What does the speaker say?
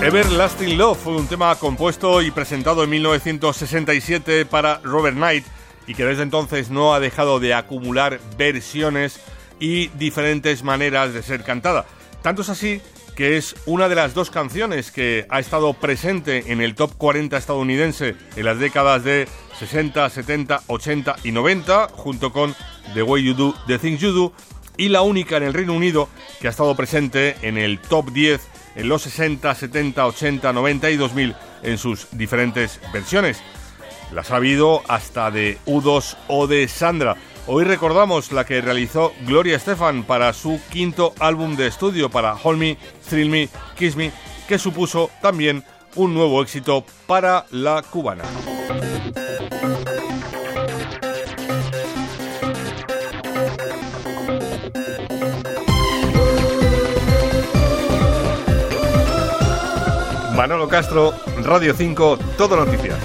Everlasting Love fue un tema compuesto y presentado en 1967 para Robert Knight y que desde entonces no ha dejado de acumular versiones y diferentes maneras de ser cantada. Tanto es así que es una de las dos canciones que ha estado presente en el top 40 estadounidense en las décadas de 60, 70, 80 y 90, junto con The Way You Do, The Things You Do, y la única en el Reino Unido que ha estado presente en el top 10 en los 60, 70, 80, 90 y 2000 en sus diferentes versiones. Las ha habido hasta de U2 o de Sandra. Hoy recordamos la que realizó Gloria Estefan para su quinto álbum de estudio para Hold Me, Thrill Me, Kiss Me, que supuso también un nuevo éxito para la cubana. Manolo Castro, Radio 5, Todo Noticias.